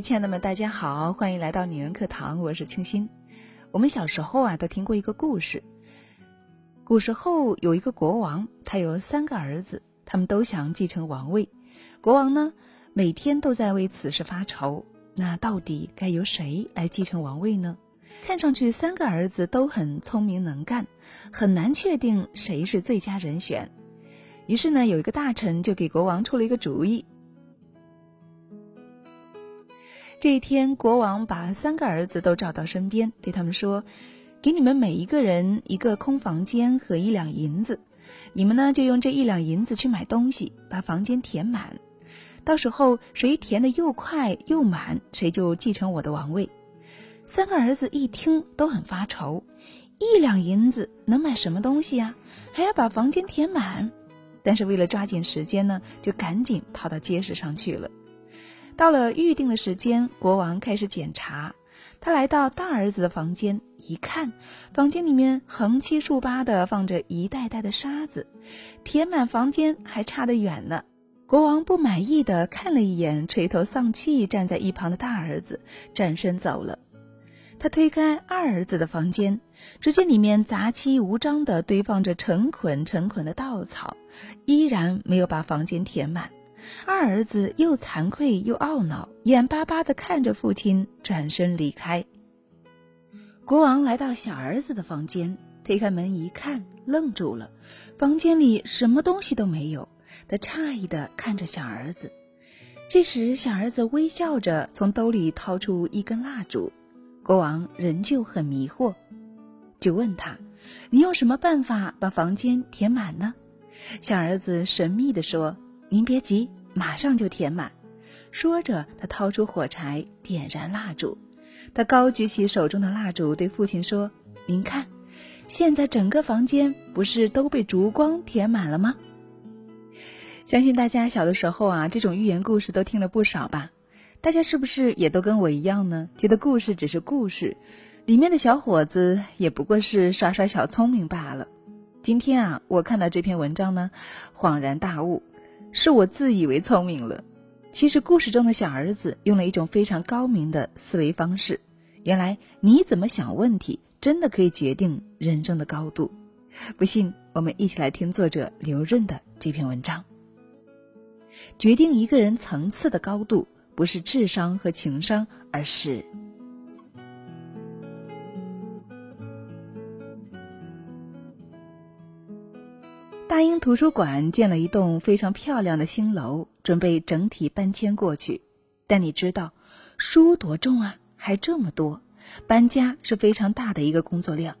亲爱的们，大家好，欢迎来到女人课堂，我是清新。我们小时候啊，都听过一个故事。古时候有一个国王，他有三个儿子，他们都想继承王位。国王呢，每天都在为此事发愁。那到底该由谁来继承王位呢？看上去三个儿子都很聪明能干，很难确定谁是最佳人选。于是呢，有一个大臣就给国王出了一个主意。这一天，国王把三个儿子都找到身边，对他们说：“给你们每一个人一个空房间和一两银子，你们呢就用这一两银子去买东西，把房间填满。到时候谁填的又快又满，谁就继承我的王位。”三个儿子一听都很发愁，一两银子能买什么东西呀？还要把房间填满。但是为了抓紧时间呢，就赶紧跑到街市上去了。到了预定的时间，国王开始检查。他来到大儿子的房间，一看，房间里面横七竖八的放着一袋袋的沙子，填满房间还差得远呢。国王不满意的看了一眼垂头丧气站在一旁的大儿子，转身走了。他推开二儿子的房间，只见里面杂七无章的堆放着成捆成捆的稻草，依然没有把房间填满。二儿子又惭愧又懊恼，眼巴巴地看着父亲转身离开。国王来到小儿子的房间，推开门一看，愣住了，房间里什么东西都没有。他诧异地看着小儿子。这时，小儿子微笑着从兜里掏出一根蜡烛。国王仍旧很迷惑，就问他：“你用什么办法把房间填满呢？”小儿子神秘地说。您别急，马上就填满。说着，他掏出火柴，点燃蜡烛。他高举起手中的蜡烛，对父亲说：“您看，现在整个房间不是都被烛光填满了吗？”相信大家小的时候啊，这种寓言故事都听了不少吧？大家是不是也都跟我一样呢？觉得故事只是故事，里面的小伙子也不过是耍耍小聪明罢了。今天啊，我看到这篇文章呢，恍然大悟。是我自以为聪明了，其实故事中的小儿子用了一种非常高明的思维方式。原来你怎么想问题，真的可以决定人生的高度。不信，我们一起来听作者刘润的这篇文章。决定一个人层次的高度，不是智商和情商，而是。大英图书馆建了一栋非常漂亮的新楼，准备整体搬迁过去。但你知道，书多重啊，还这么多，搬家是非常大的一个工作量。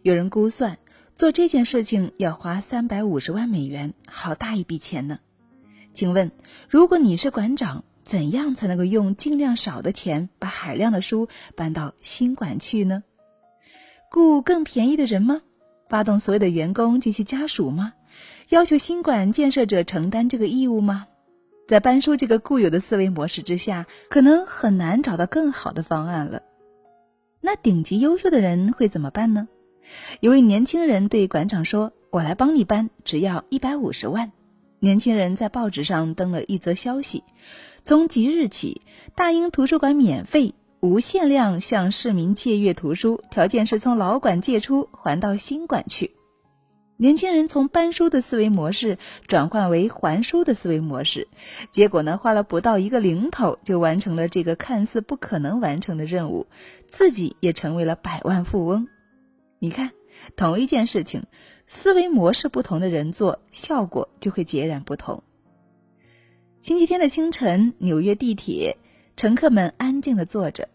有人估算，做这件事情要花三百五十万美元，好大一笔钱呢。请问，如果你是馆长，怎样才能够用尽量少的钱把海量的书搬到新馆去呢？雇更便宜的人吗？发动所有的员工及其家属吗？要求新馆建设者承担这个义务吗？在搬书这个固有的思维模式之下，可能很难找到更好的方案了。那顶级优秀的人会怎么办呢？有位年轻人对馆长说：“我来帮你搬，只要一百五十万。”年轻人在报纸上登了一则消息：从即日起，大英图书馆免费、无限量向市民借阅图书，条件是从老馆借出还到新馆去。年轻人从搬书的思维模式转换为还书的思维模式，结果呢，花了不到一个零头就完成了这个看似不可能完成的任务，自己也成为了百万富翁。你看，同一件事情，思维模式不同的人做，效果就会截然不同。星期天的清晨，纽约地铁，乘客们安静的坐着，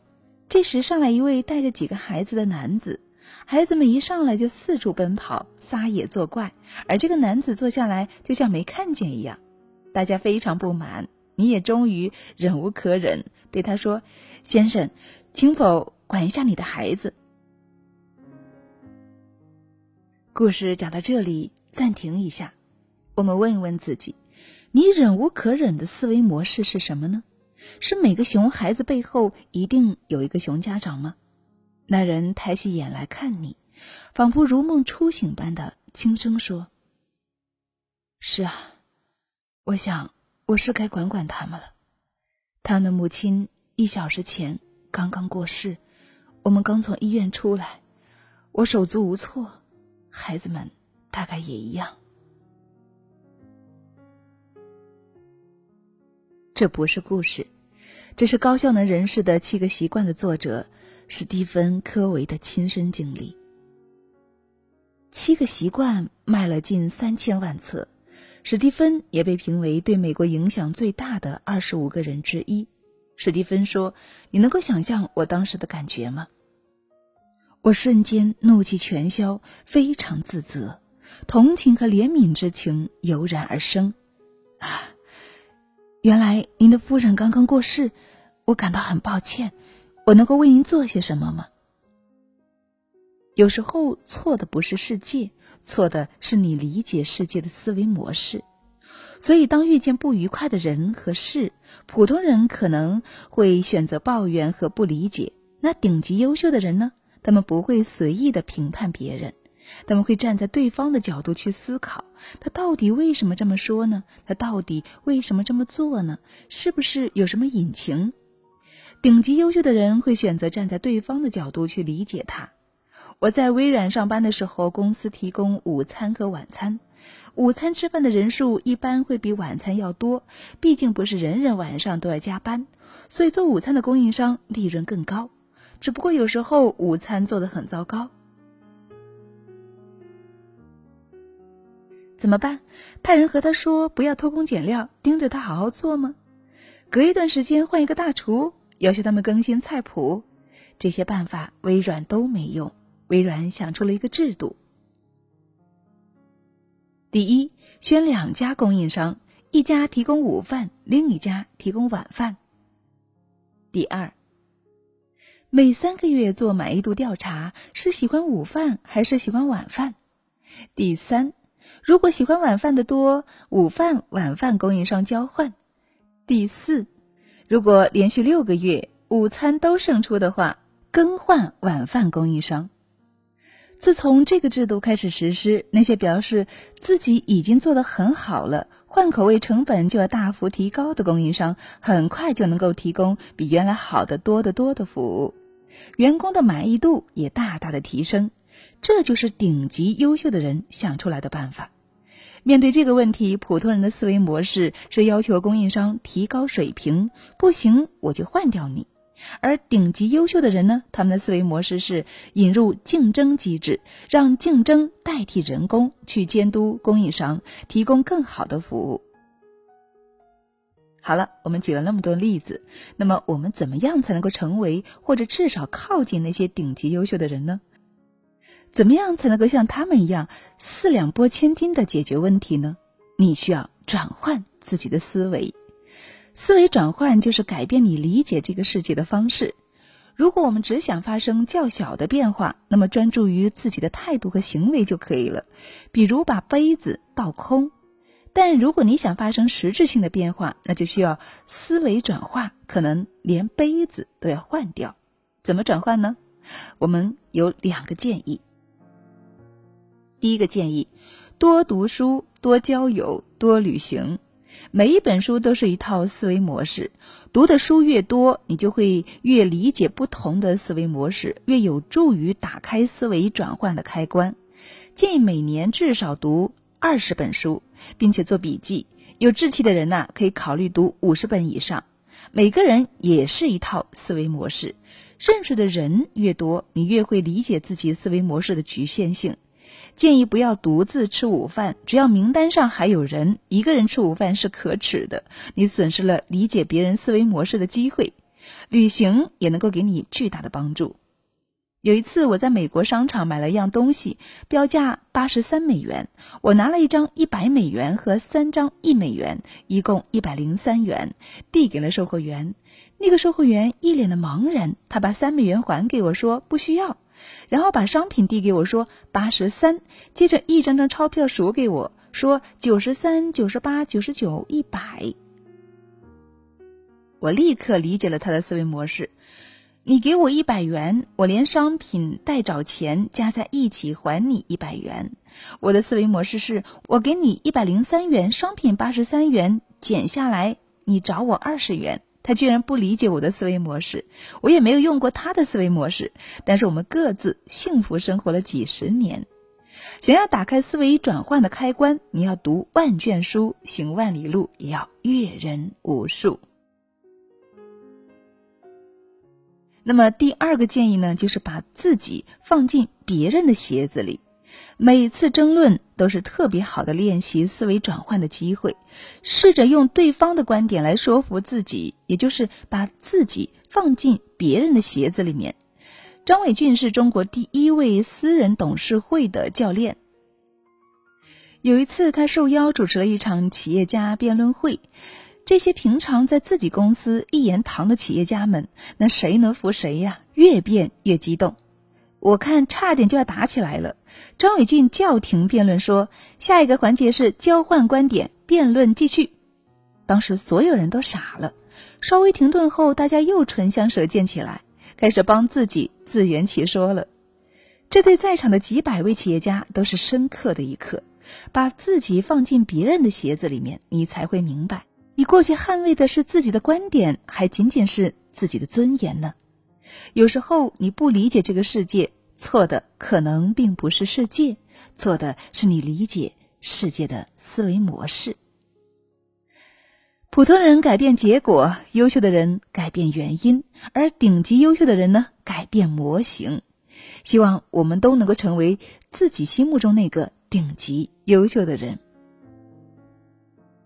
这时上来一位带着几个孩子的男子。孩子们一上来就四处奔跑、撒野作怪，而这个男子坐下来就像没看见一样。大家非常不满，你也终于忍无可忍，对他说：“先生，请否管一下你的孩子。”故事讲到这里，暂停一下，我们问一问自己：你忍无可忍的思维模式是什么呢？是每个熊孩子背后一定有一个熊家长吗？那人抬起眼来看你，仿佛如梦初醒般的轻声说：“是啊，我想我是该管管他们了。他们的母亲一小时前刚刚过世，我们刚从医院出来，我手足无措，孩子们大概也一样。这不是故事，这是高效能人士的七个习惯的作者史蒂芬·科维的亲身经历。七个习惯卖了近三千万册，史蒂芬也被评为对美国影响最大的二十五个人之一。史蒂芬说：“你能够想象我当时的感觉吗？我瞬间怒气全消，非常自责，同情和怜悯之情油然而生。啊，原来您的夫人刚刚过世，我感到很抱歉。我能够为您做些什么吗？有时候错的不是世界，错的是你理解世界的思维模式。”所以，当遇见不愉快的人和事，普通人可能会选择抱怨和不理解。那顶级优秀的人呢？他们不会随意的评判别人，他们会站在对方的角度去思考，他到底为什么这么说呢？他到底为什么这么做呢？是不是有什么隐情？顶级优秀的人会选择站在对方的角度去理解他。我在微软上班的时候，公司提供午餐和晚餐。午餐吃饭的人数一般会比晚餐要多，毕竟不是人人晚上都要加班，所以做午餐的供应商利润更高。只不过有时候午餐做的很糟糕，怎么办？派人和他说不要偷工减料，盯着他好好做吗？隔一段时间换一个大厨，要求他们更新菜谱，这些办法微软都没用。微软想出了一个制度。第一，选两家供应商，一家提供午饭，另一家提供晚饭。第二，每三个月做满意度调查，是喜欢午饭还是喜欢晚饭？第三，如果喜欢晚饭的多，午饭晚饭供应商交换。第四，如果连续六个月午餐都胜出的话，更换晚饭供应商。自从这个制度开始实施，那些表示自己已经做得很好了，换口味成本就要大幅提高的供应商，很快就能够提供比原来好的多得多的服务，员工的满意度也大大的提升。这就是顶级优秀的人想出来的办法。面对这个问题，普通人的思维模式是要求供应商提高水平，不行我就换掉你。而顶级优秀的人呢？他们的思维模式是引入竞争机制，让竞争代替人工去监督供应商，提供更好的服务。好了，我们举了那么多例子，那么我们怎么样才能够成为或者至少靠近那些顶级优秀的人呢？怎么样才能够像他们一样四两拨千斤的解决问题呢？你需要转换自己的思维。思维转换就是改变你理解这个世界的方式。如果我们只想发生较小的变化，那么专注于自己的态度和行为就可以了，比如把杯子倒空。但如果你想发生实质性的变化，那就需要思维转化，可能连杯子都要换掉。怎么转换呢？我们有两个建议。第一个建议：多读书，多交友，多旅行。每一本书都是一套思维模式，读的书越多，你就会越理解不同的思维模式，越有助于打开思维转换的开关。建议每年至少读二十本书，并且做笔记。有志气的人呢，可以考虑读五十本以上。每个人也是一套思维模式，认识的人越多，你越会理解自己思维模式的局限性。建议不要独自吃午饭，只要名单上还有人，一个人吃午饭是可耻的。你损失了理解别人思维模式的机会。旅行也能够给你巨大的帮助。有一次我在美国商场买了一样东西，标价八十三美元，我拿了一张一百美元和三张一美元，一共一百零三元，递给了售货员。那个售货员一脸的茫然，他把三美元还给我说不需要。然后把商品递给我，说八十三，接着一张张钞票数给我，说九十三、九十八、九十九、一百。我立刻理解了他的思维模式：你给我一百元，我连商品代找钱加在一起还你一百元。我的思维模式是我给你一百零三元，商品八十三元，减下来你找我二十元。他居然不理解我的思维模式，我也没有用过他的思维模式，但是我们各自幸福生活了几十年。想要打开思维转换的开关，你要读万卷书，行万里路，也要阅人无数。那么第二个建议呢，就是把自己放进别人的鞋子里。每次争论都是特别好的练习思维转换的机会，试着用对方的观点来说服自己，也就是把自己放进别人的鞋子里面。张伟俊是中国第一位私人董事会的教练。有一次，他受邀主持了一场企业家辩论会，这些平常在自己公司一言堂的企业家们，那谁能服谁呀？越辩越激动。我看差点就要打起来了。张伟俊叫停辩论，说：“下一个环节是交换观点，辩论继续。”当时所有人都傻了。稍微停顿后，大家又唇枪舌剑起来，开始帮自己自圆其说了。这对在场的几百位企业家都是深刻的一课。把自己放进别人的鞋子里面，你才会明白，你过去捍卫的是自己的观点，还仅仅是自己的尊严呢。有时候你不理解这个世界。错的可能并不是世界，错的是你理解世界的思维模式。普通人改变结果，优秀的人改变原因，而顶级优秀的人呢，改变模型。希望我们都能够成为自己心目中那个顶级优秀的人。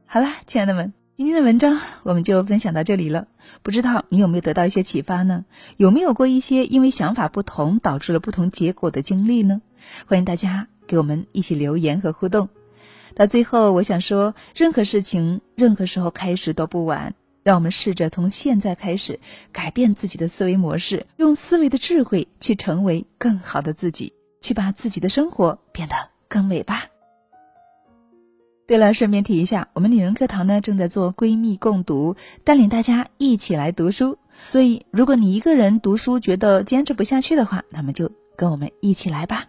好啦，亲爱的们。今天的文章我们就分享到这里了，不知道你有没有得到一些启发呢？有没有过一些因为想法不同导致了不同结果的经历呢？欢迎大家给我们一起留言和互动。到最后，我想说，任何事情、任何时候开始都不晚，让我们试着从现在开始改变自己的思维模式，用思维的智慧去成为更好的自己，去把自己的生活变得更美吧。对了，顺便提一下，我们女人课堂呢正在做闺蜜共读，带领大家一起来读书。所以，如果你一个人读书觉得坚持不下去的话，那么就跟我们一起来吧。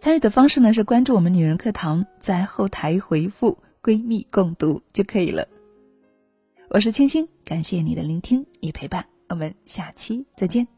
参与的方式呢是关注我们女人课堂，在后台回复“闺蜜共读”就可以了。我是青青，感谢你的聆听与陪伴，我们下期再见。